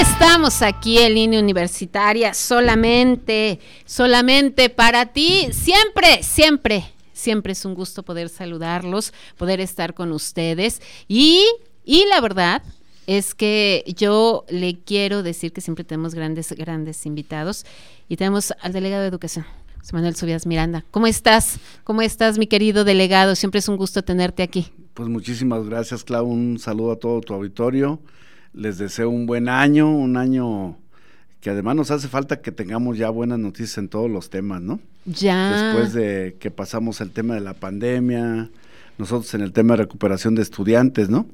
Estamos aquí en línea universitaria, solamente, solamente para ti, siempre, siempre, siempre es un gusto poder saludarlos, poder estar con ustedes y, y la verdad es que yo le quiero decir que siempre tenemos grandes, grandes invitados y tenemos al delegado de educación. Manuel Subias Miranda. ¿Cómo estás? ¿Cómo estás, mi querido delegado? Siempre es un gusto tenerte aquí. Pues muchísimas gracias, Clau. Un saludo a todo tu auditorio les deseo un buen año, un año que además nos hace falta que tengamos ya buenas noticias en todos los temas, ¿no? Ya. Después de que pasamos el tema de la pandemia, nosotros en el tema de recuperación de estudiantes, ¿no?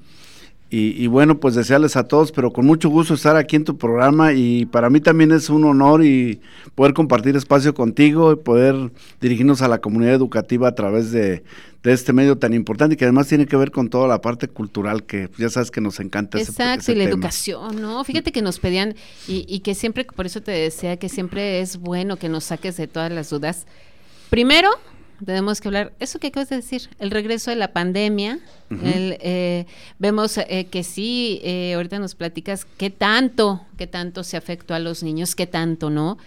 Y, bueno, pues desearles a todos, pero con mucho gusto estar aquí en tu programa y para mí también es un honor y poder compartir espacio contigo y poder dirigirnos a la comunidad educativa a través de, este medio tan importante y que además tiene que ver con toda la parte cultural que ya sabes que nos encanta. Exacto, y la educación, ¿no? Fíjate que nos pedían y, y que siempre, por eso te decía que siempre es bueno que nos saques de todas las dudas. Primero, tenemos que hablar, eso que acabas de decir, el regreso de la pandemia, eh, vemos eh, que sí, eh, ahorita nos platicas qué tanto, qué tanto se afectó a los niños, qué tanto, ¿no?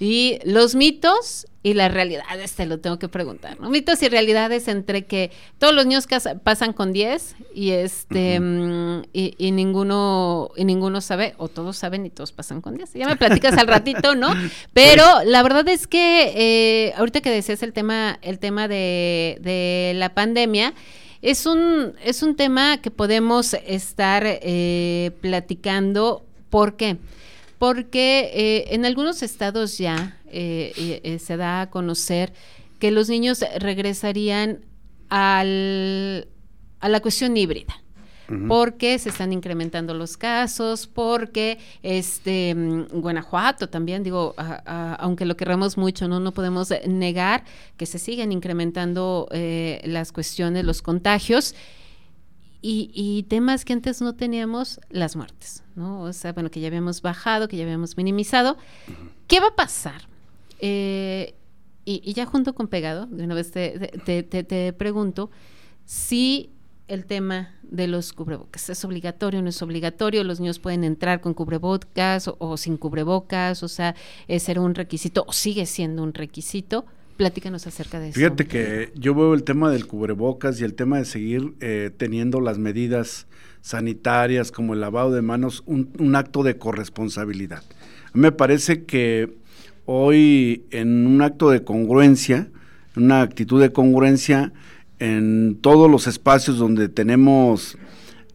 Y los mitos y las realidades, te lo tengo que preguntar, ¿no? Mitos y realidades entre que todos los niños pasan con 10 y este mm, y, ninguno y ninguno sabe o todos saben y todos pasan con 10. Ya me platicas al ratito, ¿no? Pero la verdad es que eh, ahorita que decías el tema el tema de, de la pandemia es un es un tema que podemos estar eh, platicando. ¿Por qué? porque eh, en algunos estados ya eh, eh, se da a conocer que los niños regresarían al, a la cuestión híbrida porque se están incrementando los casos, porque este mm, Guanajuato también, digo, aunque lo queramos mucho, no, no podemos negar que se siguen incrementando las cuestiones, los contagios y, temas que antes no teníamos, las muertes, ¿no? O sea, bueno, que ya habíamos bajado, que ya habíamos minimizado. ¿Qué va a pasar? Eh, y, ya junto con pegado, de una vez te, te, pregunto, si el tema de los cubrebocas es obligatorio o no es obligatorio, los niños pueden entrar con cubrebocas o, o sin cubrebocas, o sea, ¿es ser un requisito o sigue siendo un requisito? Platícanos acerca de eso. Fíjate que yo veo el tema del cubrebocas y el tema de seguir eh, teniendo las medidas sanitarias como el lavado de manos un, acto de corresponsabilidad. Me parece que hoy en un acto de congruencia, una actitud de congruencia en todos los espacios donde tenemos,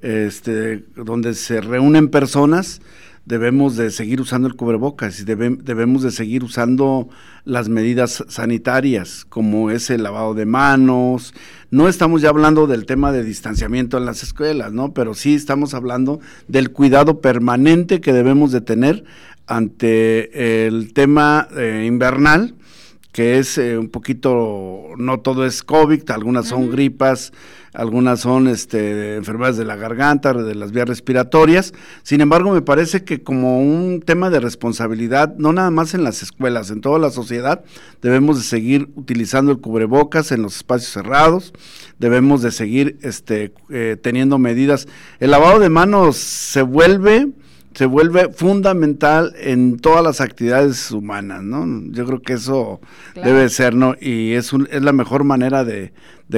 este, donde se reúnen personas, debemos de seguir usando el cubrebocas y debemos de seguir usando las medidas sanitarias, como es el lavado de manos. No estamos ya hablando del tema de distanciamiento en las escuelas, ¿no? Pero sí estamos hablando del cuidado permanente que debemos de tener ante el tema eh, invernal, que es eh, un poquito, no todo es COVID, algunas son gripas, algunas son este, enfermedades de la garganta, de las vías respiratorias. Sin embargo, me parece que como un tema de responsabilidad, no nada más en las escuelas, en toda la sociedad, debemos de seguir utilizando el cubrebocas en los espacios cerrados, debemos de seguir este, eh, teniendo medidas. El lavado de manos se vuelve se vuelve fundamental en todas las actividades humanas, ¿no? Yo creo que eso debe ser, ¿no? Y es, es la mejor manera de,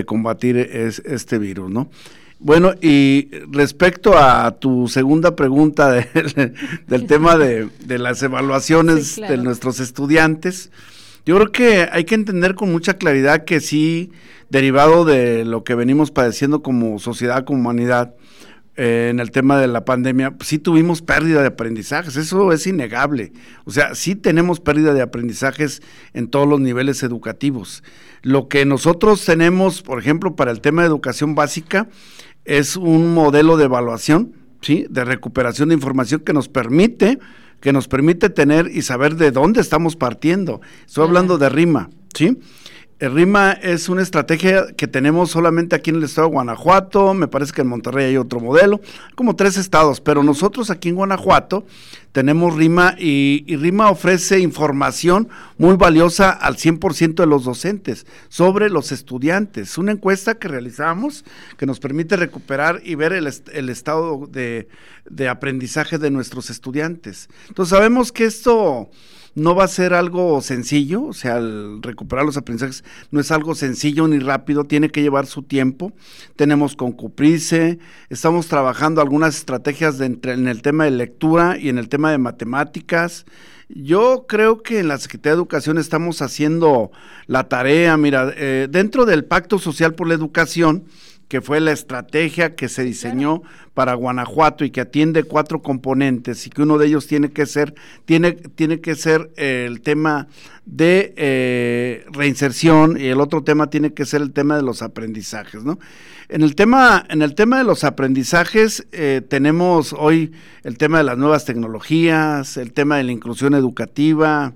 combatir este virus, ¿no? Bueno, y respecto a tu segunda pregunta del tema de, las evaluaciones de nuestros estudiantes, yo creo que hay que entender con mucha claridad que sí, derivado de lo que venimos padeciendo como sociedad, como humanidad, eh, en el tema de la pandemia, sí tuvimos pérdida de aprendizajes, eso es innegable. O sea, sí tenemos pérdida de aprendizajes en todos los niveles educativos. Lo que nosotros tenemos, por ejemplo, para el tema de educación básica, es un modelo de evaluación, ¿sí? De recuperación de información que nos permite, que nos permite tener y saber de dónde estamos partiendo. Estoy hablando de RIMA, ¿sí? El RIMA es una estrategia que tenemos solamente aquí en el estado de Guanajuato, me parece que en Monterrey hay otro modelo, como tres estados, pero nosotros aquí en Guanajuato tenemos RIMA y, RIMA ofrece información muy valiosa al 100% de los docentes sobre los estudiantes. Una encuesta que realizamos que nos permite recuperar y ver el, el estado de, de aprendizaje de nuestros estudiantes. Entonces sabemos que esto no va a ser algo sencillo, o sea, el recuperar los aprendizajes no es algo sencillo ni rápido, tiene que llevar su tiempo. Tenemos con Cuprice, estamos trabajando algunas estrategias de en el tema de lectura y en el tema de matemáticas. Yo creo que en la Secretaría de Educación estamos haciendo la tarea, mira, eh, dentro del Pacto Social por la Educación, que fue la estrategia que se diseñó para Guanajuato y que atiende cuatro componentes y que uno de ellos tiene que ser tiene tiene que ser el tema de eh, reinserción y el otro tema tiene que ser el tema de los aprendizajes, ¿no? En el tema en el tema de los aprendizajes eh, tenemos hoy el tema de las nuevas tecnologías, el tema de la inclusión educativa,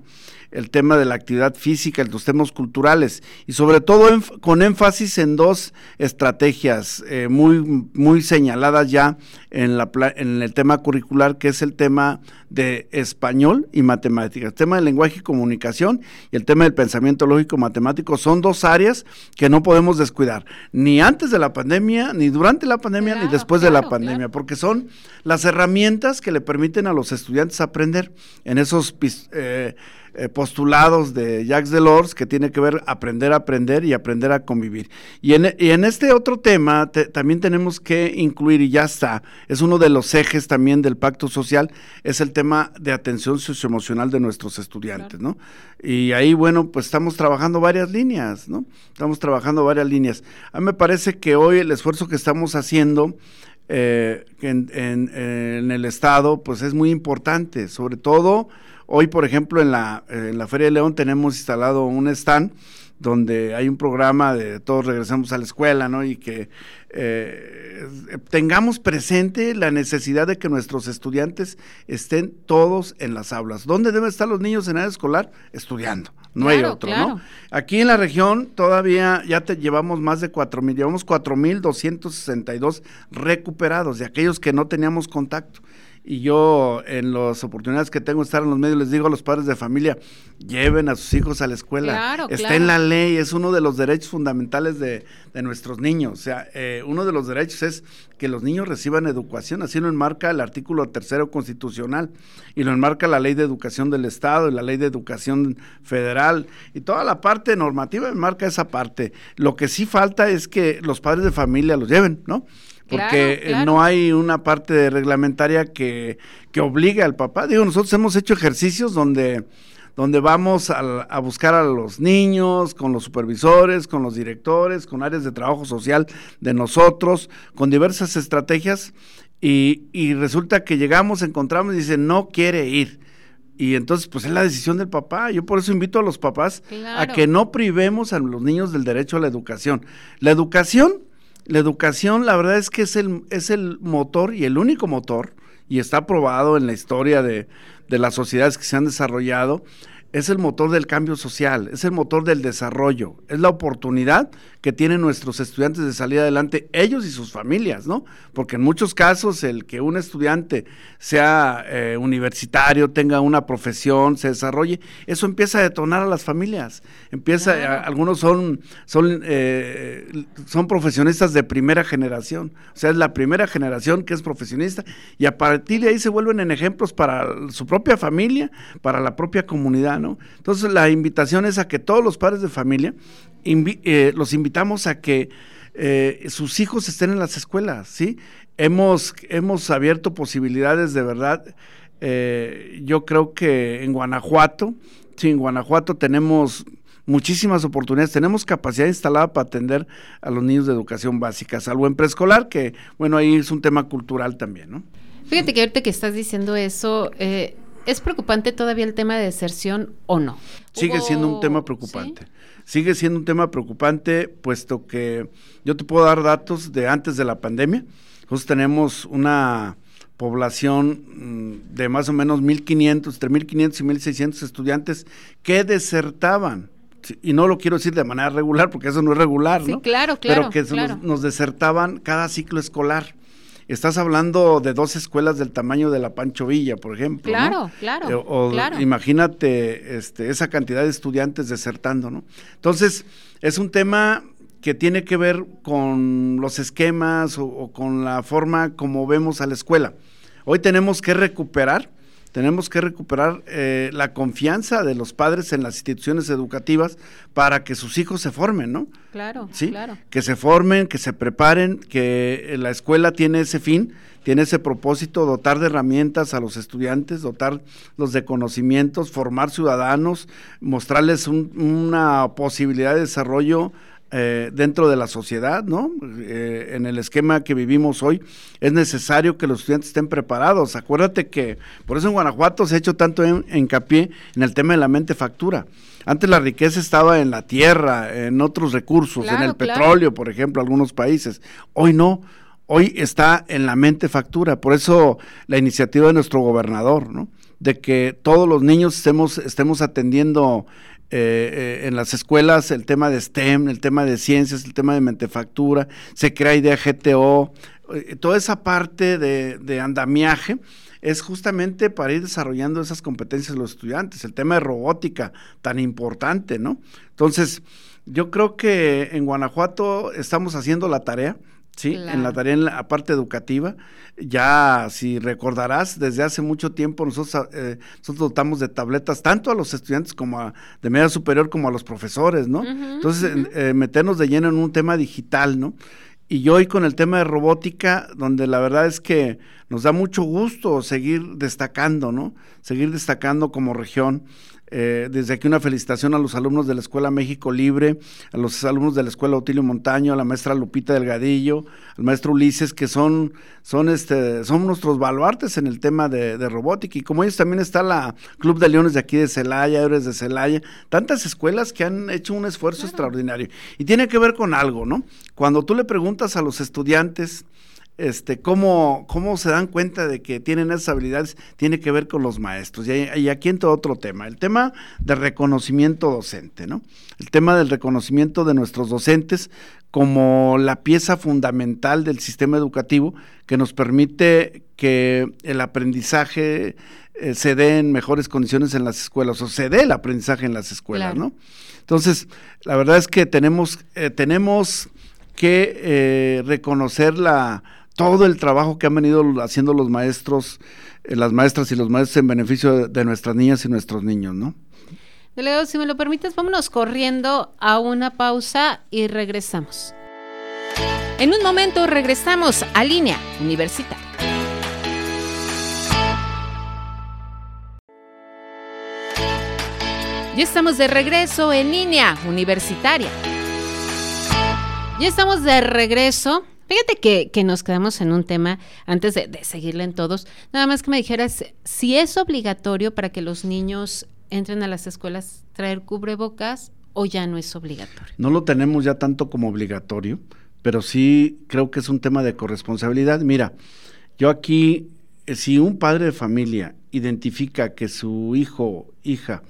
el tema de la actividad física, los temas culturales y sobre todo con énfasis en dos estrategias eh, muy, muy señaladas ya en, la, en el tema curricular, que es el tema de español y matemáticas. El tema del lenguaje y comunicación y el tema del pensamiento lógico matemático son dos áreas que no podemos descuidar, ni antes de la pandemia, ni durante la pandemia, ni después de la pandemia, porque son las herramientas que le permiten a los estudiantes aprender en esos... Eh, eh, postulados de Jacques Delors que tiene que ver aprender a aprender y aprender a convivir. Y en, y en este otro tema también tenemos que incluir, y ya está, es uno de los ejes también del pacto social, es el tema de atención socioemocional de nuestros estudiantes, ¿no? Y ahí, bueno, pues estamos trabajando varias líneas, ¿no? Estamos trabajando varias líneas. A mí me parece que hoy el esfuerzo que estamos haciendo eh, en, en el Estado, pues es muy importante, sobre todo Hoy, por ejemplo, en la, en la Feria de León tenemos instalado un stand donde hay un programa de todos regresamos a la escuela, ¿no? Y que eh, tengamos presente la necesidad de que nuestros estudiantes estén todos en las aulas. ¿Dónde deben estar los niños en edad escolar? Estudiando, no hay otro, ¿no? Aquí en la región todavía ya te llevamos más de cuatro mil, llevamos cuatro mil doscientos sesenta y dos recuperados de aquellos que no teníamos contacto y yo en las oportunidades que tengo de estar en los medios les digo a los padres de familia, lleven a sus hijos a la escuela. Está en la ley, es uno de los derechos fundamentales de, nuestros niños. O sea, eh, uno de los derechos es que los niños reciban educación, así lo enmarca el artículo tercero constitucional y lo enmarca la ley de educación del Estado y la ley de educación federal y toda la parte normativa enmarca esa parte. Lo que sí falta es que los padres de familia los lleven, ¿no? Porque no hay una parte reglamentaria que, que obligue al papá. Digo, nosotros hemos hecho ejercicios donde, donde vamos a, buscar a los niños, con los supervisores, con los directores, con áreas de trabajo social de nosotros, con diversas estrategias, y, y resulta que llegamos, encontramos y dice, no quiere ir. Y entonces, pues es la decisión del papá. Yo por eso invito a los papás a que no privemos a los niños del derecho a la educación. La educación la educación, la verdad es que es el, es el motor y el único motor, y está probado en la historia de, de las sociedades que se han desarrollado, es el motor del cambio social, es el motor del desarrollo, es la oportunidad que tienen nuestros estudiantes de salir adelante, ellos y sus familias, ¿no? Porque en muchos casos el que un estudiante sea eh, universitario, tenga una profesión, se desarrolle, eso empieza a detonar a las familias, empieza, algunos son, son, eh, son profesionistas de primera generación, o sea, es la primera generación que es profesionista y a partir de ahí se vuelven en ejemplos para su propia familia, para la propia comunidad, Entonces la invitación es a que todos los padres de familia eh, los invitamos a que eh, sus hijos estén en las escuelas, ¿sí? Hemos, hemos abierto posibilidades de verdad. Eh, yo creo que en Guanajuato, sí, en Guanajuato tenemos muchísimas oportunidades, tenemos capacidad instalada para atender a los niños de educación básica, salvo en preescolar, que bueno, ahí es un tema cultural también, ¿no? Fíjate que ahorita que estás diciendo eso, ¿es preocupante todavía el tema de deserción o no? Sigue siendo un tema preocupante sigue siendo un tema preocupante, puesto que yo te puedo dar datos de antes de la pandemia. Nosotros tenemos una población mm, de más o menos 1.500, entre 1.500 y 1.600 estudiantes que desertaban y no lo quiero decir de manera regular, porque eso no es regular, sí, ¿no? claro, claro. Pero que Nos, nos, desertaban cada ciclo escolar. Estás hablando de dos escuelas del tamaño de la Pancho Villa, por ejemplo. Claro, claro, eh, o, claro. Imagínate este, esa cantidad de estudiantes desertando, ¿no? Entonces, es un tema que tiene que ver con los esquemas o, o con la forma como vemos a la escuela. Hoy tenemos que recuperar tenemos que recuperar eh, la confianza de los padres en las instituciones educativas para que sus hijos se formen, ¿no? Claro, ¿Sí? claro. Que se formen, que se preparen, que la escuela tiene ese fin, tiene ese propósito, dotar de herramientas a los estudiantes, dotarlos de conocimientos, formar ciudadanos, mostrarles una posibilidad de desarrollo eh, dentro de la sociedad, ¿no? Eh, en el esquema que vivimos hoy, es necesario que los estudiantes estén preparados. Acuérdate que por eso en Guanajuato se ha hecho tanto hincapié en el tema de la mente factura. Antes la riqueza estaba en la tierra, en otros recursos, en el petróleo, por ejemplo, algunos países. Hoy no. Hoy está en la mente factura, por eso la iniciativa de nuestro gobernador, ¿no? de que todos los niños estemos, estemos atendiendo eh, eh, en las escuelas el tema de STEM, el tema de ciencias, el tema de mentefactura, se crea idea GTO, eh, toda esa parte de, andamiaje es justamente para ir desarrollando esas competencias de los estudiantes, el tema de robótica tan importante, ¿no? Entonces, yo creo que en Guanajuato estamos haciendo la tarea, ¿sí? En la tarea, en la parte educativa. Ya, si recordarás, desde hace mucho tiempo nosotros, eh, nosotros dotamos de tabletas tanto a los estudiantes como a, de media superior como a los profesores, ¿no? Entonces, eh, meternos de lleno en un tema digital, ¿no? Y hoy con el tema de robótica, donde la verdad es que nos da mucho gusto seguir destacando, ¿no? Seguir destacando como región. Eh, desde aquí una felicitación a los alumnos de la Escuela México Libre, a los alumnos de la Escuela Otilio Montaño, a la maestra Lupita Delgadillo, al maestro Ulises, que son, son, este, son nuestros baluartes en el tema de, robótica. Y como ellos también está la Club de Leones de aquí de Celaya, Héroes de Celaya, tantas escuelas que han hecho un esfuerzo extraordinario. Y tiene que ver con algo, ¿no? Cuando tú le preguntas a los estudiantes, este, cómo, cómo se dan cuenta de que tienen esas habilidades, tiene que ver con los maestros. Y, aquí entra otro tema, el tema del reconocimiento docente, ¿no? El tema del reconocimiento de nuestros docentes como la pieza fundamental del sistema educativo que nos permite que el aprendizaje eh, se dé en mejores condiciones en las escuelas, o se dé el aprendizaje en las escuelas, ¿no? Entonces, la verdad es que tenemos, eh, tenemos que eh, reconocer la todo el trabajo que han venido haciendo los maestros, eh, las maestras y los maestros en beneficio de, nuestras niñas y nuestros niños, ¿no? Delegado, si me lo permites, vámonos corriendo a una pausa y regresamos. En un momento regresamos a línea universitaria. Ya estamos de regreso en línea universitaria. Ya estamos de regreso Fíjate que, nos quedamos en un tema, antes de, seguirle en todos, nada más que me dijeras si es obligatorio para que los niños entren a las escuelas traer cubrebocas o ya no es obligatorio. No lo tenemos ya tanto como obligatorio, pero sí creo que es un tema de corresponsabilidad. Mira, yo aquí, eh, si un padre de familia identifica que su hijo, hija,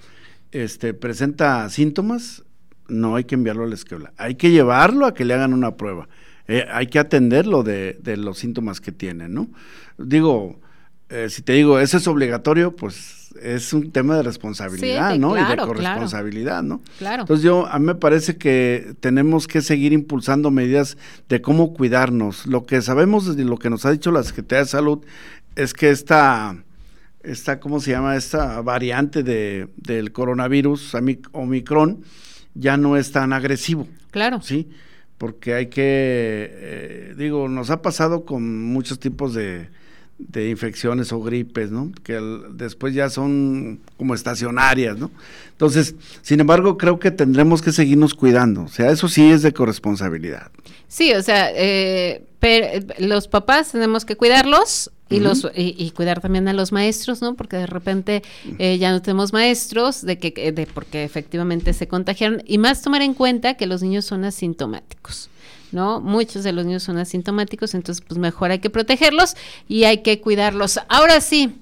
este, presenta síntomas, no hay que enviarlo a la escuela. Hay que llevarlo a que le hagan una prueba. Eh, hay que atenderlo de, de, los síntomas que tienen, ¿no? Digo, eh, si te digo, eso es obligatorio, pues es un tema de responsabilidad, ¿no? y de corresponsabilidad, ¿no? Claro. Entonces yo, a mí me parece que tenemos que seguir impulsando medidas de cómo cuidarnos. Lo que sabemos de lo que nos ha dicho la Secretaría de Salud es que esta, esta ¿cómo se llama? Esta variante de, del coronavirus, Omicron, ya no es tan agresivo. Claro. Sí porque hay que, eh, digo, nos ha pasado con muchos tipos de, de infecciones o gripes, ¿no? Que después ya son como estacionarias, ¿no? Entonces, sin embargo, creo que tendremos que seguirnos cuidando, o sea, eso sí es de corresponsabilidad. Sí, o sea, eh, los papás tenemos que cuidarlos y, los, y, cuidar también a los maestros, ¿no? Porque de repente eh, ya no tenemos maestros, de que, de porque efectivamente se contagiaron. Y más tomar en cuenta que los niños son asintomáticos. ¿no? Muchos de los niños son asintomáticos, entonces pues mejor hay que protegerlos y hay que cuidarlos. Ahora sí,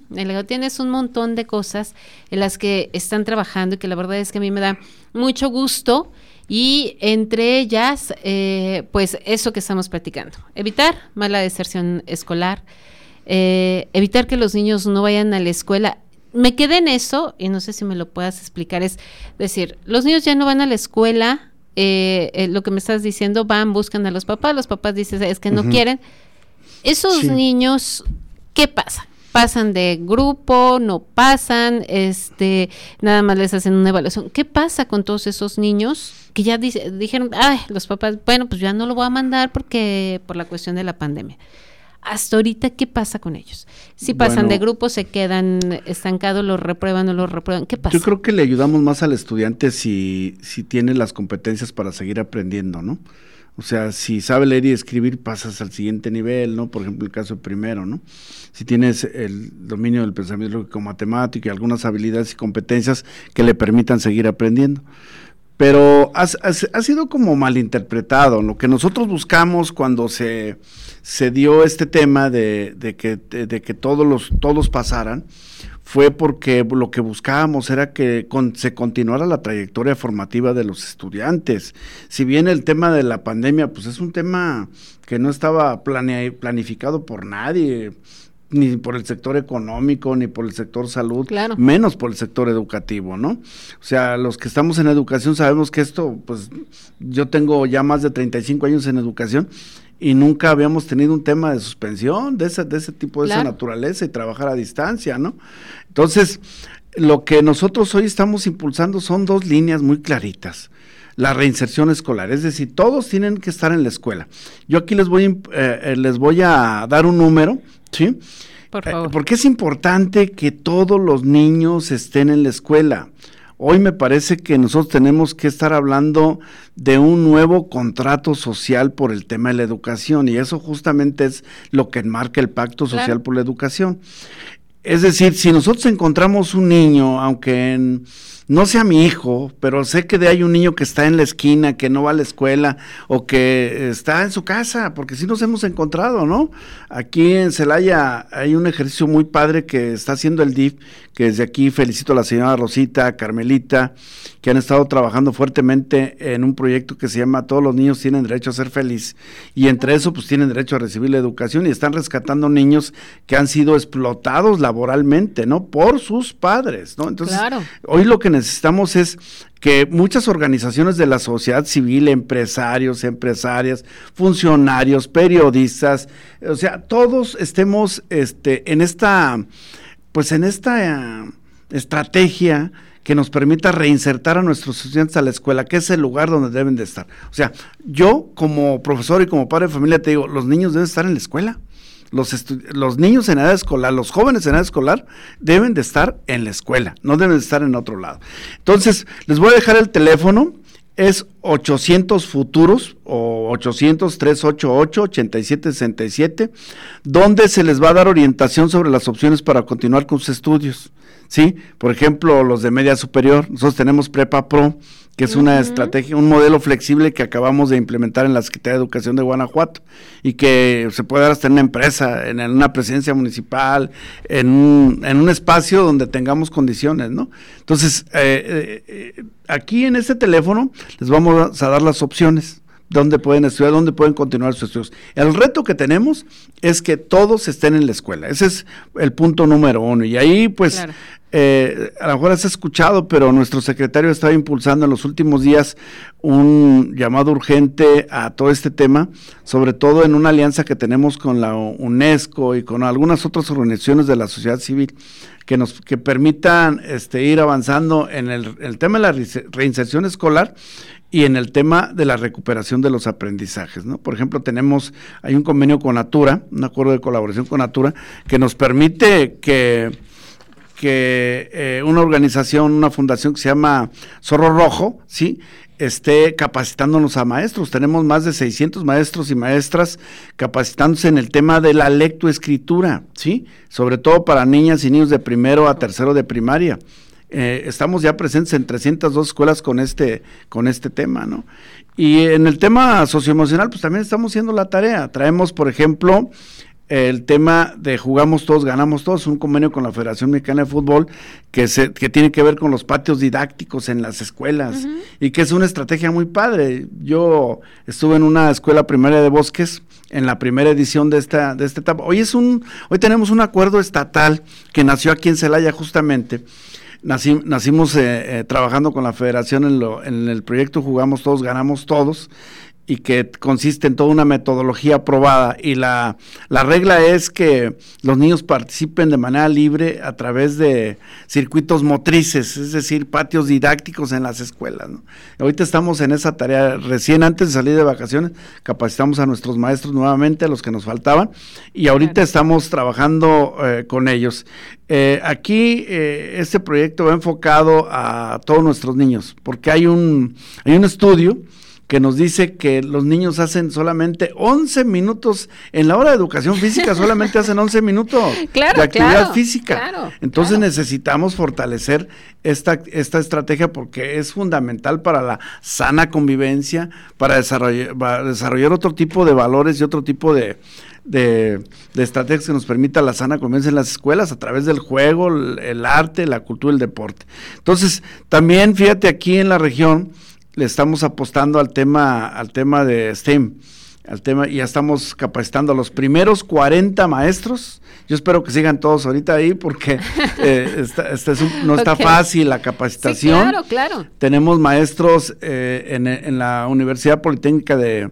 tienes un montón de cosas en las que están trabajando y que la verdad es que a mí me da mucho gusto y entre ellas, eh, pues eso que estamos platicando, evitar mala deserción escolar, eh, evitar que los niños no vayan a la escuela. Me quedé en eso, y no sé si me lo puedas explicar, es decir, los niños ya no van a la escuela, eh, lo que me estás diciendo, van, buscan a los papás, los papás dicen, es que no quieren. Esos niños, ¿qué pasa? pasan de grupo, no pasan, este, nada más les hacen una evaluación. ¿Qué pasa con todos esos niños que ya dijeron, ay, los papás, bueno, pues ya no lo voy a mandar porque por la cuestión de la pandemia? Hasta ahorita, ¿qué pasa con ellos? Si pasan de grupo, se quedan estancados, los reprueban o los reprueban, ¿qué pasa? Yo creo que le ayudamos más al estudiante si, si tiene las competencias para seguir aprendiendo, ¿no? O sea, si sabe leer y escribir, pasas al siguiente nivel, ¿no? Por ejemplo, el caso primero, ¿no? Si tienes el dominio del pensamiento lógico matemático y algunas habilidades y competencias que le permitan seguir aprendiendo. Pero ha, sido como malinterpretado. Lo que nosotros buscamos cuando se, se dio este tema de, de que, de, que todos, los, todos pasaran, fue porque lo que buscábamos era que se continuara la trayectoria formativa de los estudiantes. Si bien el tema de la pandemia, pues es un tema que no estaba planificado por nadie, ni por el sector económico, ni por el sector salud, menos por el sector educativo, ¿no? O sea, los que estamos en educación sabemos que esto, pues yo tengo ya más de 35 años en educación y nunca habíamos tenido un tema de suspensión de ese, de ese tipo, de esa naturaleza y trabajar a distancia, ¿no? Entonces, lo que nosotros hoy estamos impulsando son dos líneas muy claritas. La reinserción escolar, es decir, todos tienen que estar en la escuela. Yo aquí les voy, eh, eh, les voy a dar un número, ¿sí? Por eh, favor. porque es importante que todos los niños estén en la escuela. Hoy me parece que nosotros tenemos que estar hablando de un nuevo contrato social por el tema de la educación y eso justamente es lo que enmarca el Pacto Social por la Educación. Es decir, si nosotros encontramos un niño, aunque en no sea mi hijo, pero sé que de hay un niño que está en la esquina, que no va a la escuela o que está en su casa, porque sí nos hemos encontrado, ¿no? Aquí en Celaya hay un ejercicio muy padre que está haciendo el DIF, que desde aquí felicito a la señora Rosita, Carmelita, que han estado trabajando fuertemente en un proyecto que se llama Todos los niños tienen derecho a ser feliz. Y entre eso, pues tienen derecho a recibir la educación y están rescatando niños que han sido explotados laboralmente, ¿no? Por sus padres, ¿no? Entonces, hoy lo que necesitamos es que muchas organizaciones de la sociedad civil, empresarios, empresarias, funcionarios, periodistas, o sea, todos estemos este, en esta, pues en esta eh, estrategia que nos permita reinsertar a nuestros estudiantes a la escuela, que es el lugar donde deben de estar. O sea, yo como profesor y como padre de familia te digo, los niños deben estar en la escuela. Los, los niños en edad escolar, los jóvenes en edad escolar, deben de estar en la escuela, no deben de estar en otro lado. Entonces, les voy a dejar el teléfono, es 800 futuros o 800 388 8767, donde se les va a dar orientación sobre las opciones para continuar con sus estudios. ¿sí? Por ejemplo, los de media superior, nosotros tenemos Prepa Pro, que es una estrategia, un modelo flexible que acabamos de implementar en la Secretaría de Educación de Guanajuato y que se puede dar hasta en una empresa, en, una presidencia municipal, en un, en un, espacio donde tengamos condiciones, ¿no? Entonces, eh, eh, aquí en este teléfono les vamos a dar las opciones dónde pueden estudiar, dónde pueden continuar sus estudios. El reto que tenemos es que todos estén en la escuela. Ese es el punto número uno. Y ahí, pues, eh, a lo mejor has escuchado, pero nuestro secretario estaba impulsando en los últimos días un llamado urgente a todo este tema, sobre todo en una alianza que tenemos con la UNESCO y con algunas otras organizaciones de la sociedad civil que nos que permitan este, ir avanzando en el, el tema de la reinserción escolar y en el tema de la recuperación de los aprendizajes. ¿no? Por ejemplo, tenemos, hay un convenio con Natura, un acuerdo de colaboración con Natura, que nos permite que, que eh, una organización, una fundación que se llama Zorro Rojo, ¿sí? esté capacitándonos a maestros. Tenemos más de 600 maestros y maestras capacitándose en el tema de la lectoescritura, ¿sí? Sobre todo para niñas y niños de primero a tercero de primaria eh, estamos ya presentes en 302 escuelas con este, con este tema, ¿no? Y en el tema socioemocional, pues también estamos haciendo la tarea. Traemos, por ejemplo, el tema de jugamos todos, ganamos todos, un convenio con la Federación Mexicana de Fútbol que, se, que tiene que ver con los patios didácticos en las escuelas y que es una estrategia muy padre. Yo estuve en una escuela primaria de bosques en la primera edición de esta, de esta etapa. Hoy, es un, hoy tenemos un acuerdo estatal que nació aquí en Celaya justamente. Nacimos eh, eh, trabajando con la federación en, lo, en el proyecto Jugamos Todos, Ganamos Todos, y que consiste en toda una metodología aprobada y la, la, regla es que los niños participen de manera libre a través de circuitos motrices, es decir, patios didácticos en las escuelas. Ahorita estamos en esa tarea, recién antes de salir de vacaciones capacitamos a nuestros maestros nuevamente, a los que nos faltaban, y ahorita estamos trabajando eh, con ellos. Eh, aquí eh, este proyecto va enfocado a todos nuestros niños, porque hay un, hay un estudio, que nos dice que los niños hacen solamente 11 minutos, en la hora de educación física solamente hacen 11 minutos de actividad física. Entonces necesitamos fortalecer esta, esta estrategia porque es fundamental para la sana convivencia, para desarrollar, desarrollar otro tipo de valores y otro tipo de, de, estrategias que nos permita la sana convivencia en las escuelas a través del juego, el arte, la cultura, el deporte. Entonces, también fíjate aquí en la región, le estamos apostando al tema, al tema de STEM, al tema, y ya estamos capacitando a los primeros 40 maestros. Yo espero que sigan todos ahorita ahí porque eh, no está fácil la capacitación. claro, claro. Tenemos maestros eh, en, en, la Universidad Politécnica de,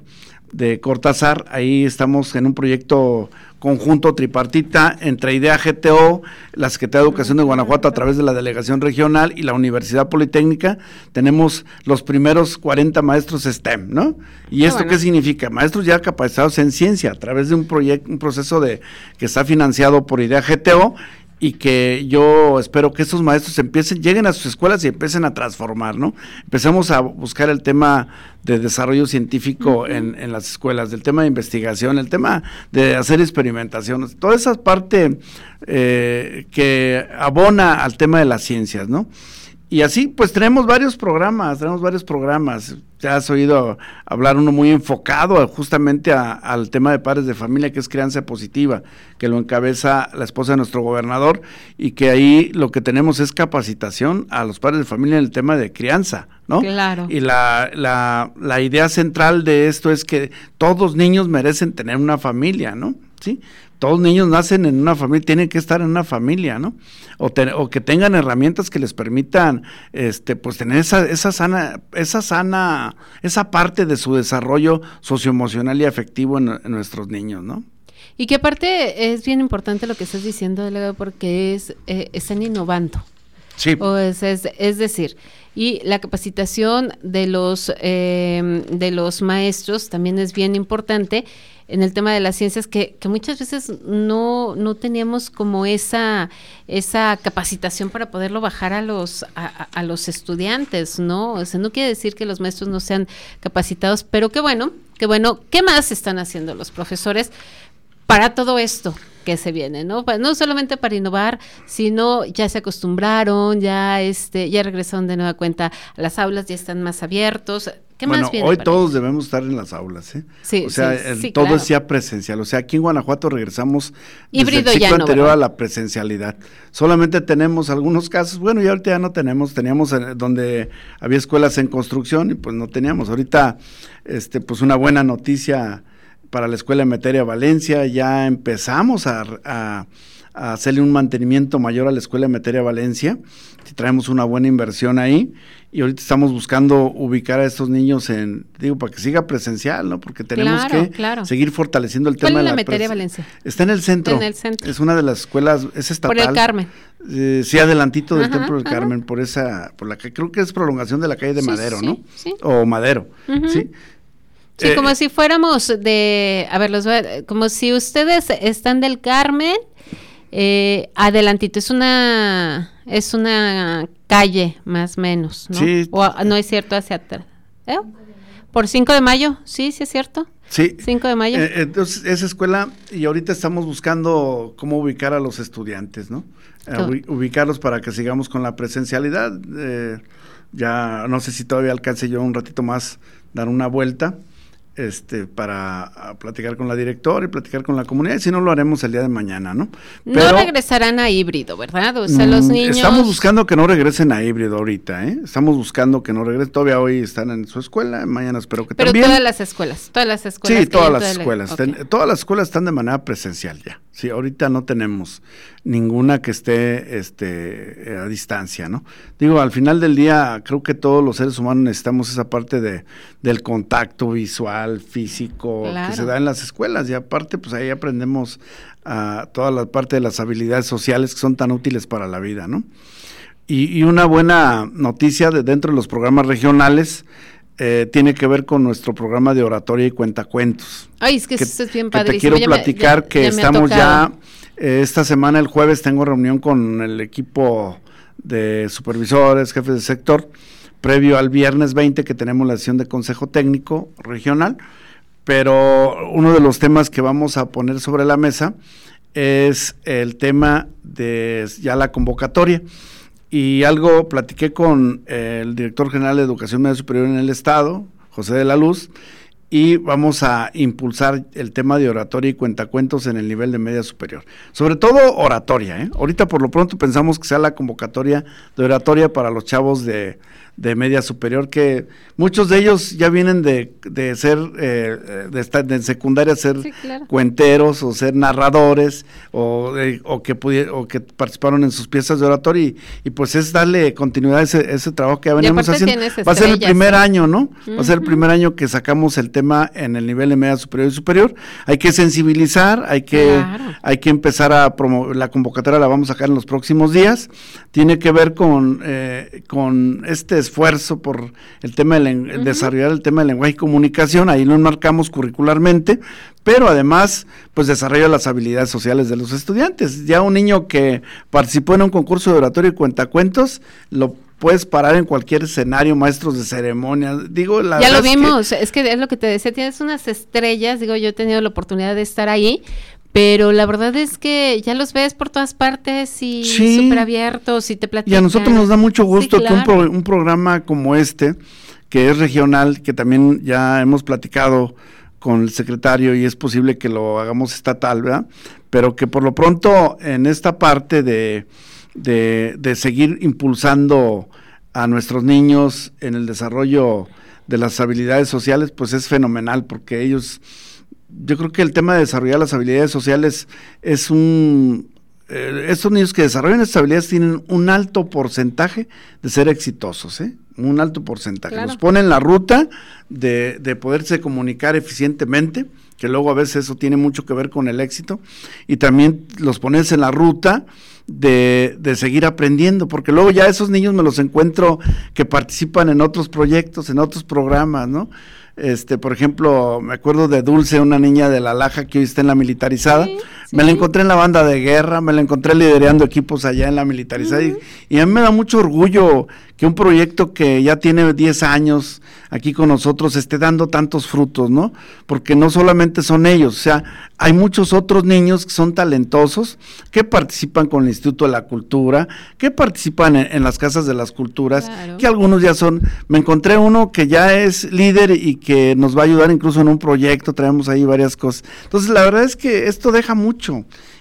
de Cortázar, ahí estamos en un proyecto conjunto tripartita entre IDEA GTO, la Secretaría de Educación de Guanajuato a través de la Delegación Regional y la Universidad Politécnica. Tenemos los primeros 40 maestros STEM, ¿no? ¿Y esto qué significa? Maestros ya capacitados en ciencia a través de un proyecto, un proceso de que está financiado por IDEA GTO y que yo espero que estos maestros empiecen, lleguen a sus escuelas y empiecen a transformar, ¿no? Empecemos a buscar el tema de desarrollo científico en, en, las escuelas, del tema de investigación, el tema de hacer experimentaciones, toda esa parte eh, que abona al tema de las ciencias, ¿no? Y así, pues tenemos varios programas, tenemos varios programas. Ya has oído hablar uno muy enfocado justamente al tema de padres de familia, que es crianza positiva, que lo encabeza la esposa de nuestro gobernador, y que ahí lo que tenemos es capacitación a los padres de familia en el tema de crianza, ¿no? Claro. Y la, la, la idea central de esto es que todos niños merecen tener una familia, ¿no? ¿Sí? Todos niños nacen en una familia, tienen que estar en una familia, ¿no? O, o, que tengan herramientas que les permitan, este, pues tener esa, esa sana, esa sana, esa parte de su desarrollo socioemocional y afectivo en, nuestros niños, ¿no? Y que aparte es bien importante lo que estás diciendo, delegado, porque es, eh, están innovando. Sí. O es, es, decir, y la capacitación de los, eh, de los maestros también es bien importante en el tema de las ciencias que, que muchas veces no, no teníamos como esa, esa capacitación para poderlo bajar a los, a, los estudiantes, ¿no? O sea, no quiere decir que los maestros no sean capacitados, pero qué bueno, qué bueno, ¿qué más están haciendo los profesores para todo esto? que se viene, ¿no? No solamente para innovar, sino ya se acostumbraron, ya este, ya regresaron de nueva cuenta a las aulas, ya están más abiertos. ¿Qué bueno, hoy todos debemos estar en las aulas, ¿eh? Sí, o sea, todo es ya presencial. O sea, aquí en Guanajuato regresamos Híbrido desde el ciclo anterior a la presencialidad. Solamente tenemos algunos casos, bueno, ya ahorita ya no tenemos, teníamos donde había escuelas en construcción y pues no teníamos. Ahorita, este, pues una buena noticia para la Escuela Meteria Valencia, ya empezamos a, a hacerle un mantenimiento mayor a la Escuela de Meteria Valencia, traemos una buena inversión ahí y ahorita estamos buscando ubicar a estos niños en, digo, para que siga presencial, ¿no? Porque tenemos que seguir fortaleciendo el tema de la, la Meteria Valencia? Está en el centro. En el centro. Es una de las escuelas, es estatal. Por el Carmen. Eh, sí, adelantito del Templo del Carmen, por esa, por la que creo que es prolongación de la calle de Madero, ¿no? Sí. O Madero, ¿sí? Sí, como eh, si fuéramos de, a ver, los como si ustedes están del Carmen, eh, adelantito, es una, es una calle más o menos, ¿no? Sí. O no es cierto hacia atrás. ¿Eh? Por 5 de mayo, sí, sí es cierto. Sí. 5 de mayo. Eh, entonces, esa escuela, y ahorita estamos buscando cómo ubicar a los estudiantes, ¿no? Eh, ubicarlos para que sigamos con la presencialidad. Eh, ya no sé si todavía alcance yo un ratito más dar una vuelta este, para platicar con la directora y platicar con la comunidad, y si no lo haremos el día de mañana, ¿no? no regresarán a híbrido, ¿verdad? O sea, los mm, niños... Estamos buscando que no regresen a híbrido ahorita, ¿eh? Estamos buscando que no regresen, todavía hoy están en su escuela, mañana espero que Pero también. todas las escuelas, todas las escuelas. Sí, todas las escuelas, todas las escuelas están de manera presencial ya. Sí, ahorita no tenemos ninguna que esté este, a distancia, ¿no? Digo, al final del día, creo que todos los seres humanos necesitamos esa parte de, del contacto visual, físico, que se da en las escuelas. Y aparte, pues ahí aprendemos a toda la parte de las habilidades sociales que son tan útiles para la vida, ¿no? Y, una buena noticia de dentro de los programas regionales, eh, tiene que ver con nuestro programa de oratoria y cuentacuentos. Ay, es que, eso es bien padre. Te quiero platicar que estamos ya, eh, esta semana, el jueves, tengo reunión con el equipo de supervisores, jefes de sector, previo al viernes 20 que tenemos la sesión de Consejo Técnico Regional, pero uno de los temas que vamos a poner sobre la mesa es el tema de ya la convocatoria y algo platiqué con el director general de Educación Media Superior en el Estado, José de la Luz, y vamos a impulsar el tema de oratoria y cuentacuentos en el nivel de media superior. Sobre todo oratoria, ¿eh? Ahorita por lo pronto pensamos que sea la convocatoria de oratoria para los chavos de, de media superior, que muchos de ellos ya vienen de, de ser, eh, de estar en secundaria, ser cuenteros o ser narradores, o, o, que o que participaron en sus piezas de oratoria, y, pues es darle continuidad a ese, ese trabajo que ya venimos haciendo. Va a ser el primer año, ¿no? Va a ser el primer año que sacamos el tema en el nivel de media superior y superior. Hay que sensibilizar, hay que, hay que empezar a promover, la convocatoria la vamos a sacar en los próximos días, tiene que ver con, eh, con este esfuerzo por el tema del desarrollar el tema del lenguaje y comunicación, ahí lo enmarcamos curricularmente, pero además pues desarrolla las habilidades sociales de los estudiantes. Ya un niño que participó en un concurso de oratorio y cuentacuentos, lo puedes parar en cualquier escenario, maestros de ceremonias, digo, la Ya lo vimos, es que es lo que te decía, tienes unas estrellas, digo, yo he tenido la oportunidad de estar ahí, pero la verdad es que ya los ves por todas partes y súper abiertos y te platican. Y a nosotros nos da mucho gusto que un, un programa como este, que es regional, que también ya hemos platicado con el secretario y es posible que lo hagamos estatal, ¿verdad? Pero que por lo pronto en esta parte de, de, de seguir impulsando a nuestros niños en el desarrollo de las habilidades sociales, pues es fenomenal porque ellos yo creo que el tema de desarrollar las habilidades sociales es un... Eh, estos niños que desarrollan estas habilidades tienen un alto porcentaje de ser exitosos, ¿eh? Un alto porcentaje. Los pone en la ruta de, de poderse comunicar eficientemente, que luego a veces eso tiene mucho que ver con el éxito, y también los pones en la ruta de, de, seguir aprendiendo, porque luego ya esos niños me los encuentro que participan en otros proyectos, en otros programas, ¿no? Este, por ejemplo, me acuerdo de Dulce, una niña de la Laja que hoy está en la militarizada. Me la encontré en la banda de guerra, me la encontré liderando equipos allá en la militarizada. y, y, a mí me da mucho orgullo que un proyecto que ya tiene 10 años aquí con nosotros esté dando tantos frutos, ¿no? Porque no solamente son ellos, o sea, hay muchos otros niños que son talentosos, que participan con el Instituto de la Cultura, que participan en, las casas de las culturas, que algunos ya son, me encontré uno que ya es líder y que nos va a ayudar incluso en un proyecto, traemos ahí varias cosas. Entonces, la verdad es que esto deja mucho.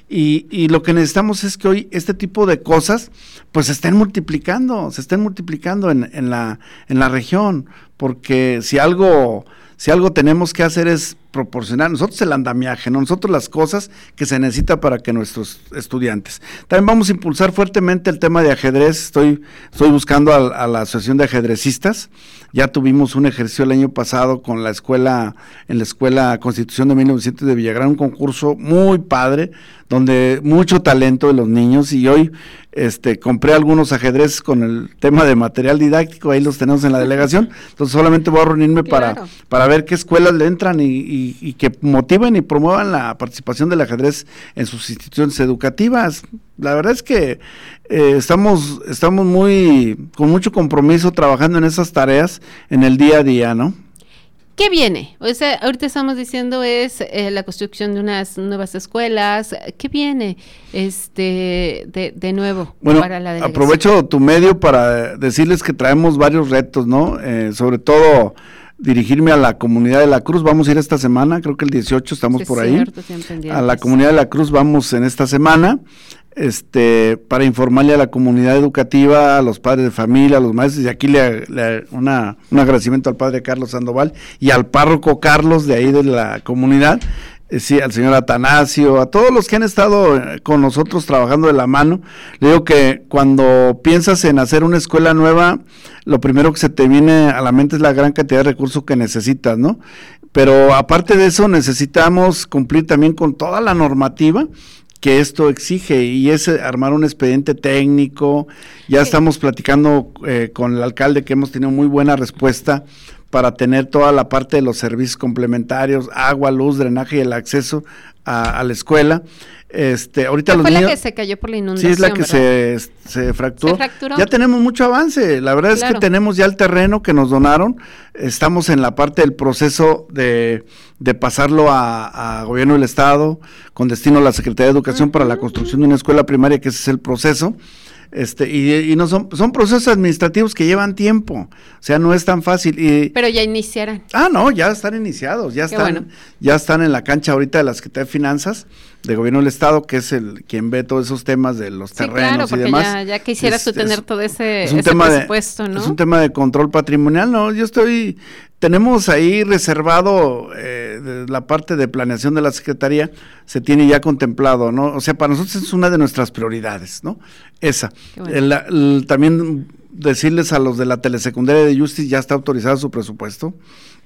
Y, y, lo que necesitamos es que hoy este tipo de cosas pues se estén multiplicando, se estén multiplicando en, en, la, en la región, porque si algo, si algo tenemos que hacer es proporcionar. Nosotros el andamiaje, nosotros las cosas que se necesita para que nuestros estudiantes. También vamos a impulsar fuertemente el tema de ajedrez, estoy, estoy buscando a, a la Asociación de Ajedrecistas, ya tuvimos un ejercicio el año pasado con la escuela, en la Escuela Constitución de 1900 de Villagrán, un concurso muy padre, donde mucho talento de los niños y hoy este, compré algunos ajedrez con el tema de material didáctico, ahí los tenemos en la delegación, entonces solamente voy a reunirme para, para ver qué escuelas le entran y, que motiven y promuevan la participación del ajedrez en sus instituciones educativas. La verdad es que eh, estamos, estamos muy, con mucho compromiso trabajando en esas tareas en el día a día, ¿no? ¿Qué viene? O sea, ahorita estamos diciendo es eh, la construcción de unas nuevas escuelas. ¿Qué viene este de, de nuevo bueno, para la Aprovecho tu medio para decirles que traemos varios retos, ¿no? Eh, sobre todo dirigirme a la comunidad de la Cruz. Vamos a ir esta semana, creo que el 18 estamos por ahí. a la comunidad de la Cruz vamos en esta semana este, para informarle a la comunidad educativa, a los padres de familia, a los maestros, y aquí le, una, un agradecimiento al padre Carlos Sandoval y al párroco Carlos de ahí de la comunidad, sí, al señor Atanasio, a todos los que han estado eh, con nosotros trabajando de la mano. Le digo que cuando piensas en hacer una escuela nueva, lo primero que se te viene a la mente es la gran cantidad de recursos que necesitas, ¿no? Pero aparte de eso, necesitamos cumplir también con toda la normativa que esto exige y es eh, armar un expediente técnico. Ya estamos platicando eh, con el alcalde que hemos tenido muy buena respuesta para tener toda la parte de los servicios complementarios, agua, luz, drenaje y el acceso a, la escuela. Este, ahorita los fue niños, la que se cayó por la inundación. Sí, es la que se, se, fracturó. Ya tenemos mucho avance. La verdad es que tenemos ya el terreno que nos donaron. Estamos en la parte del proceso de, de pasarlo a, gobierno del Estado con destino a la Secretaría de Educación para la construcción de una escuela primaria, que ese es el proceso. Este, y, no son, son procesos administrativos que llevan tiempo, o sea, no es tan fácil. Y, Pero ya iniciaron. Ah, no, ya están iniciados, ya están, ya están en la cancha ahorita de la Secretaría de Finanzas, de Gobierno del Estado, que es el quien ve todos esos temas de los terrenos y demás. Ya, ya quisieras tú tener todo ese, es un tema presupuesto, ¿no? Es un tema de control patrimonial, no, yo estoy, tenemos ahí reservado eh, la parte de planeación de la Secretaría, se tiene ya contemplado, ¿no? O sea, para nosotros es una de nuestras prioridades, ¿no? Esa. también decirles a los de la telesecundaria de Justice ya está autorizado su presupuesto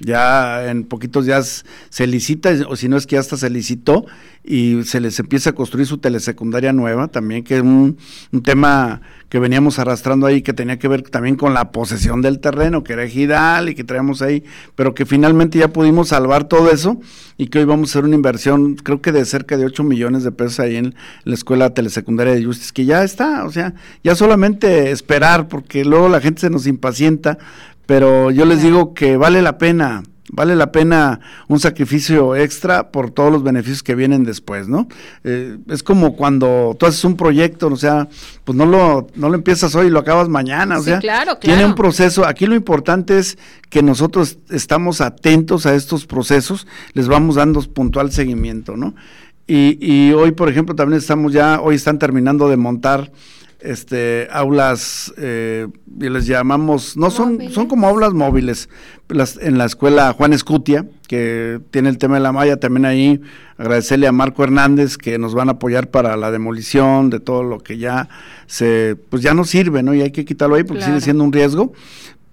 ya en poquitos días se licita, o si no es que hasta se licitó, y se les empieza a construir su telesecundaria nueva también, que es un, tema que veníamos arrastrando ahí, que tenía que ver también con la posesión del terreno, que era ejidal y que traíamos ahí, pero que finalmente ya pudimos salvar todo eso y que hoy vamos a hacer una inversión, creo que de cerca de 8 millones de pesos ahí en la escuela telesecundaria de Justice, que ya está, o sea, ya solamente esperar, porque luego la gente se nos impacienta pero yo les digo que vale la pena, vale la pena un sacrificio extra por todos los beneficios que vienen después, ¿no? Eh, es como cuando tú haces un proyecto, o sea, pues no lo, no lo empiezas hoy y lo acabas mañana, o sea, claro, tiene un proceso. Aquí lo importante es que nosotros estamos atentos a estos procesos, les vamos dando puntual seguimiento, ¿no? Y, y hoy, por ejemplo, también estamos ya, hoy están terminando de montar este aulas eh, y les llamamos no son son como aulas móviles. Las, en la escuela Juan Escutia que tiene el tema de la malla también ahí agradecerle a Marco Hernández que nos van a apoyar para la demolición de todo lo que ya se pues ya no sirve no y hay que quitarlo ahí porque sigue siendo un riesgo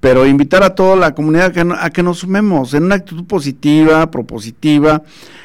pero invitar a toda la comunidad a que, a que nos sumemos en una actitud positiva, propositiva,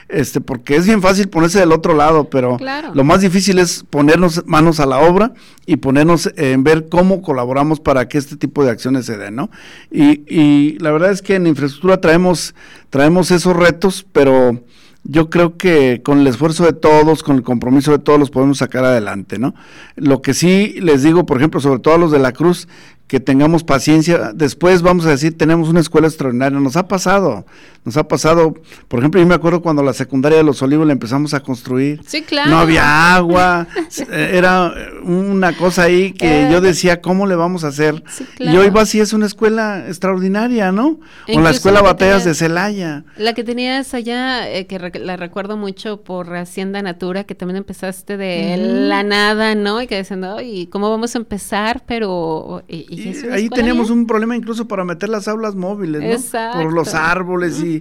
este, porque es bien fácil ponerse del otro lado, pero lo más difícil es ponernos manos a la obra y ponernos en ver cómo colaboramos para que este tipo de acciones se den, ¿no? Y, y la verdad es que en infraestructura traemos, traemos esos retos, pero yo creo que con el esfuerzo de todos, con el compromiso de todos, los podemos sacar adelante, ¿no? Lo que sí les digo, por ejemplo, sobre todo a los de la Cruz, que tengamos paciencia. Después vamos a decir, tenemos una escuela extraordinaria. Nos ha pasado, nos ha pasado. Por ejemplo, yo me acuerdo cuando la secundaria de Los Olivos la empezamos a construir. Sí, claro. No había agua, era una cosa ahí que yo decía, ¿cómo le vamos a hacer? Y hoy va así, es una escuela extraordinaria, ¿no? o la escuela Batallas de Celaya. La que tenías allá, eh, que la recuerdo mucho por Hacienda Natura, que también empezaste de la nada, ¿no? Y que diciendo, ¿y cómo vamos a empezar? Pero ahí teníamos un problema incluso para meter las aulas móviles, ¿no? Por los árboles y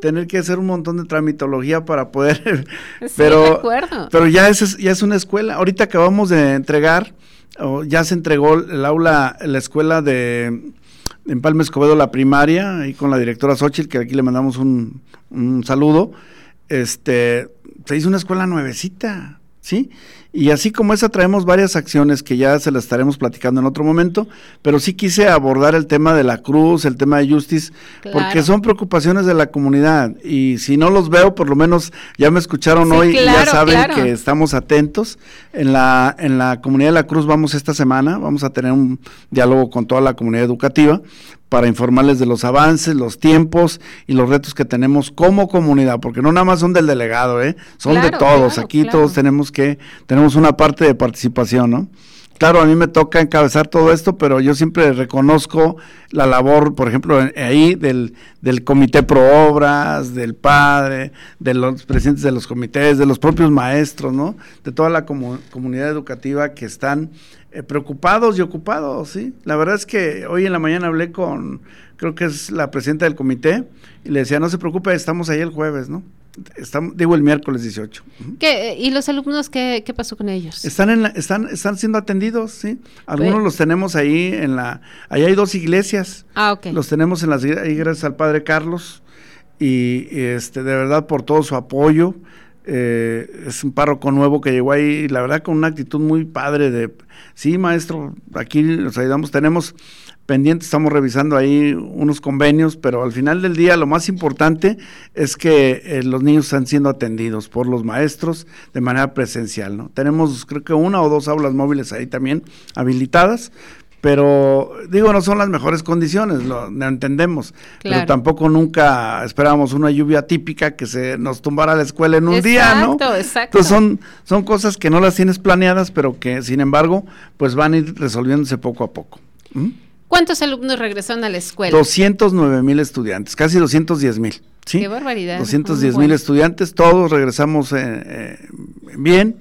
tener que hacer un montón de tramitología para poder. pero, pero ya es, ya es una escuela. Ahorita acabamos de entregar, o ya se entregó el aula, la escuela de en Palma Escobedo la primaria, ahí con la directora Xochitl, que aquí le mandamos un, un saludo. Este, se hizo una escuela nuevecita, ¿sí? Y así como esa traemos varias acciones que ya se las estaremos platicando en otro momento, pero sí quise abordar el tema de la cruz, el tema de Justice, porque son preocupaciones de la comunidad y si no los veo, por lo menos ya me escucharon hoy y ya saben que estamos atentos. En la, en la comunidad de la cruz vamos esta semana, vamos a tener un diálogo con toda la comunidad educativa para informarles de los avances, los tiempos y los retos que tenemos como comunidad, porque no nada más son del delegado, ¿eh? son de todos. Aquí todos tenemos que, tenemos una parte de participación, ¿no? Claro, a mí me toca encabezar todo esto, pero yo siempre reconozco la labor, por ejemplo, ahí del, del comité pro obras, del padre, de los presidentes de los comités, de los propios maestros, ¿no? De toda la comunidad educativa que están eh, preocupados y ocupados, ¿sí? La verdad es que hoy en la mañana hablé con, creo que es la presidenta del comité, y le decía, no se preocupe, estamos ahí el jueves, ¿no? Digo el miércoles 18. ¿Qué, ¿Y los alumnos qué, qué pasó con ellos? Están, en están, están siendo atendidos, sí. Algunos los tenemos ahí en la... Ahí hay dos iglesias. Ah, ok. Los tenemos en las iglesias al Padre Carlos y, este de verdad por todo su apoyo. Eh, es un párroco nuevo que llegó ahí, la verdad con una actitud muy padre de, sí maestro, aquí nos ayudamos, tenemos pendiente, estamos revisando ahí unos convenios, pero al final del día lo más importante es que eh, los niños están siendo atendidos por los maestros de manera presencial, ¿no? Tenemos creo que una o dos aulas móviles ahí también habilitadas, pero digo, no son las mejores condiciones, lo, entendemos, pero tampoco nunca esperábamos una lluvia típica que se nos tumbara la escuela en un día, ¿no? Exacto. Entonces son, son cosas que no las tienes planeadas, pero que sin embargo, pues van a ir resolviéndose poco a poco. ¿Mm? ¿Cuántos alumnos regresaron a la escuela? 209 mil estudiantes, casi 210 mil. ¿sí? Qué barbaridad. 210 mil estudiantes, todos regresamos eh, eh, bien.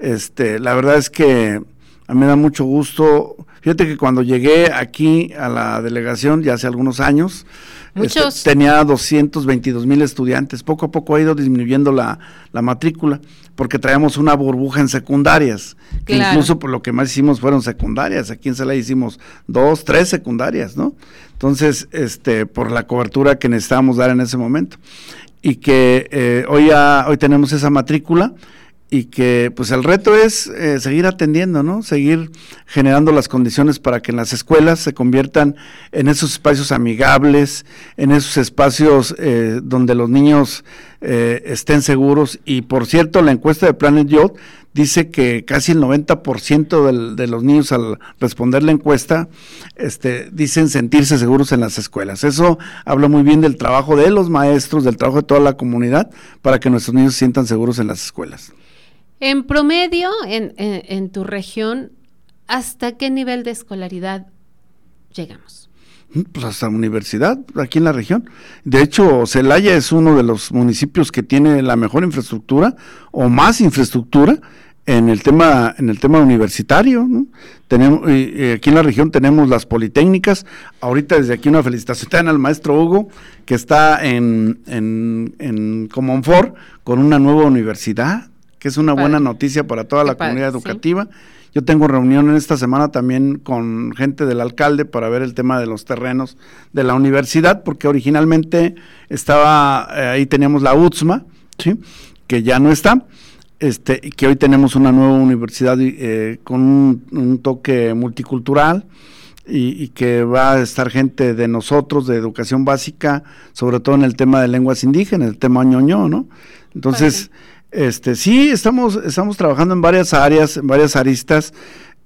Este, la verdad es que a mí me da mucho gusto. Fíjate que cuando llegué aquí a la delegación, ya hace algunos años, este, tenía 222 mil estudiantes. Poco a poco ha ido disminuyendo la, matrícula porque traíamos una burbuja en secundarias, que incluso por lo que más hicimos fueron secundarias. Aquí en Sala hicimos dos, tres secundarias, ¿no? Entonces, este, por la cobertura que necesitábamos dar en ese momento. Y que eh, hoy, ya, hoy tenemos esa matrícula y que pues el reto es eh, seguir atendiendo, ¿no? Seguir generando las condiciones para que las escuelas se conviertan en esos espacios amigables, en esos espacios eh, donde los niños eh, estén seguros. Y por cierto, la encuesta de Planet Youth dice que casi el 90% de los niños al responder la encuesta este, dicen sentirse seguros en las escuelas. Eso habla muy bien del trabajo de los maestros, del trabajo de toda la comunidad, para que nuestros niños se sientan seguros en las escuelas. En promedio, en, tu región, ¿hasta qué nivel de escolaridad llegamos? Pues hasta universidad, aquí en la región. De hecho, Celaya es uno de los municipios que tiene la mejor infraestructura o más infraestructura en el tema en el tema universitario tenemos aquí en la región tenemos las politécnicas ahorita desde aquí una felicitación al maestro Hugo que está en en, en Comonfort con una nueva universidad que es una buena noticia para toda la comunidad educativa. Yo tengo reunión en esta semana también con gente del alcalde para ver el tema de los terrenos de la universidad, porque originalmente estaba, eh, ahí teníamos la UTSMA, ¿sí? que ya no está, este, y que hoy tenemos una nueva universidad eh, con un, toque multicultural. Y, y, que va a estar gente de nosotros, de educación básica, sobre todo en el tema de lenguas indígenas, el tema ñoño, ¿no? Entonces, este, sí, estamos, estamos trabajando en varias áreas, en varias aristas.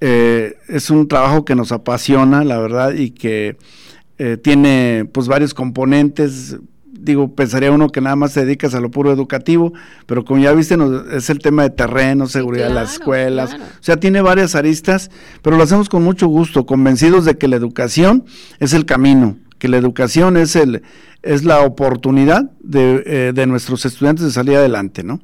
Eh, es un trabajo que nos apasiona, la verdad, y que eh, tiene pues varios componentes. Digo, pensaría uno que nada más te dedicas a lo puro educativo, pero como ya viste, es el tema de terreno, seguridad de las escuelas, o sea, tiene varias aristas, pero lo hacemos con mucho gusto, convencidos de que la educación es el camino, que la educación es el es la oportunidad de, eh, de nuestros estudiantes de salir adelante, ¿no?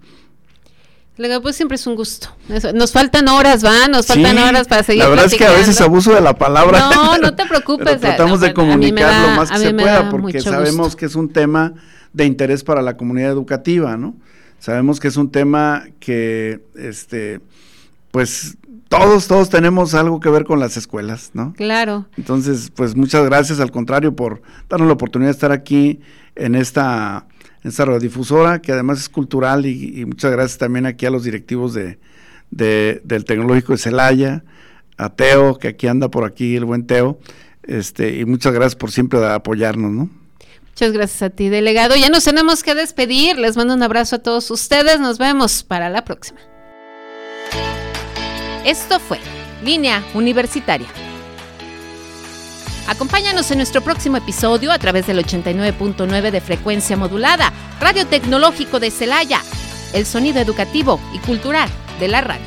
Pues siempre es un gusto. Nos faltan horas, ¿va? Nos faltan horas para seguir. La verdad es que a veces abuso de la palabra. No, no te preocupes. tratamos de comunicar lo más que se pueda porque sabemos que es un tema de interés para la comunidad educativa, ¿no? Sabemos que es un tema que, este, pues todos, todos tenemos algo que ver con las escuelas, ¿no? Claro. Entonces, pues muchas gracias al contrario por darnos la oportunidad de estar aquí en esta esta radiodifusora, que además es cultural, y, muchas gracias también aquí a los directivos de, del Tecnológico de Celaya, a Teo, que aquí anda por aquí, el buen Teo, este, y muchas gracias por siempre apoyarnos, ¿no? Muchas gracias a ti, delegado. Ya nos tenemos que despedir. Les mando un abrazo a todos ustedes. Nos vemos para la próxima. Esto fue Línea Universitaria. Acompáñanos en nuestro próximo episodio a través del 89.9 de frecuencia modulada, Radio Tecnológico de Celaya, el sonido educativo y cultural de la radio.